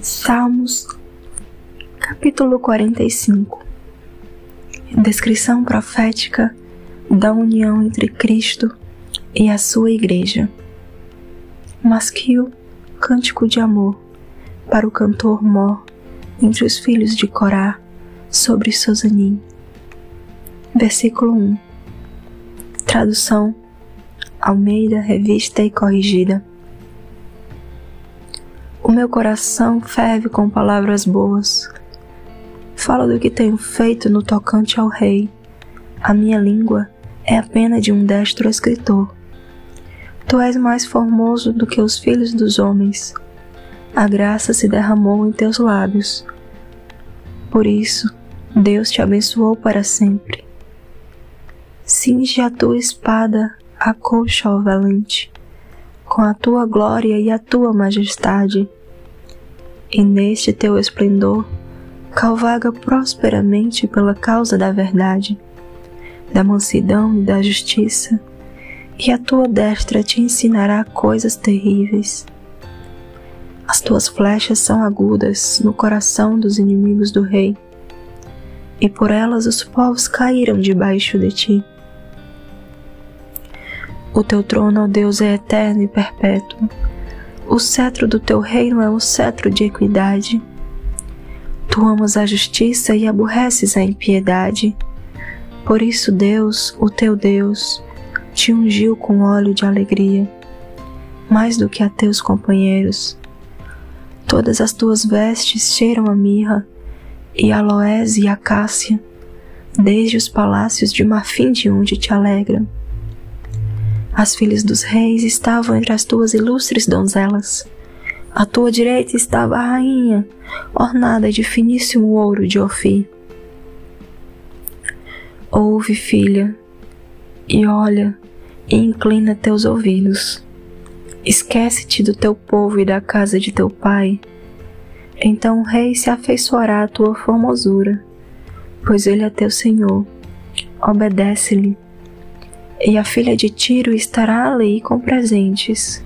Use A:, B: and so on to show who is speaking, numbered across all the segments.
A: Salmos, capítulo 45 Descrição profética da união entre Cristo e a sua Igreja. Masquil, cântico de amor, para o cantor Mó, entre os filhos de Corá, sobre Sozanim. Versículo 1 Tradução Almeida, revista e corrigida. O meu coração ferve com palavras boas. Falo do que tenho feito no tocante ao rei. A minha língua é a pena de um destro escritor. Tu és mais formoso do que os filhos dos homens. A graça se derramou em teus lábios. Por isso, Deus te abençoou para sempre. Cinge a tua espada, a coxa, ó valente, com a tua glória e a tua majestade e neste teu esplendor calvaga prosperamente pela causa da verdade, da mansidão e da justiça, e a tua destra te ensinará coisas terríveis. As tuas flechas são agudas no coração dos inimigos do rei, e por elas os povos caíram debaixo de ti. O teu trono, ó Deus, é eterno e perpétuo o cetro do teu reino é um cetro de equidade. Tu amas a justiça e aborreces a impiedade. Por isso, Deus, o teu Deus, te ungiu com óleo de alegria, mais do que a teus companheiros. Todas as tuas vestes cheiram a mirra, e aloés e acácia, desde os palácios de marfim de onde te alegram. As filhas dos reis estavam entre as tuas ilustres donzelas. À tua direita estava a rainha, ornada de finíssimo ouro de Ofir. Ouve, filha, e olha, e inclina teus ouvidos. Esquece-te do teu povo e da casa de teu pai. Então o rei se afeiçoará à tua formosura, pois ele é teu senhor. Obedece-lhe e a filha de Tiro estará ali com presentes.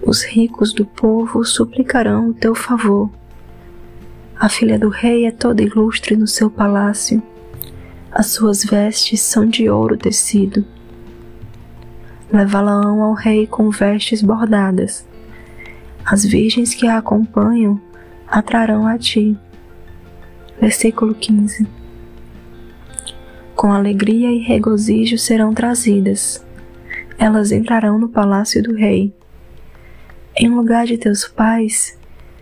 A: Os ricos do povo suplicarão o teu favor. A filha do rei é toda ilustre no seu palácio. As suas vestes são de ouro tecido. Levá-la-ão ao rei com vestes bordadas. As virgens que a acompanham atrarão a ti. Versículo 15 com alegria e regozijo serão trazidas. Elas entrarão no palácio do rei. Em lugar de teus pais,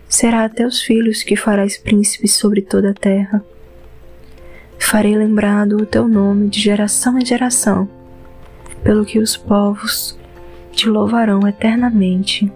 A: será a teus filhos que farás príncipes sobre toda a terra. Farei lembrado o teu nome de geração em geração, pelo que os povos te louvarão eternamente.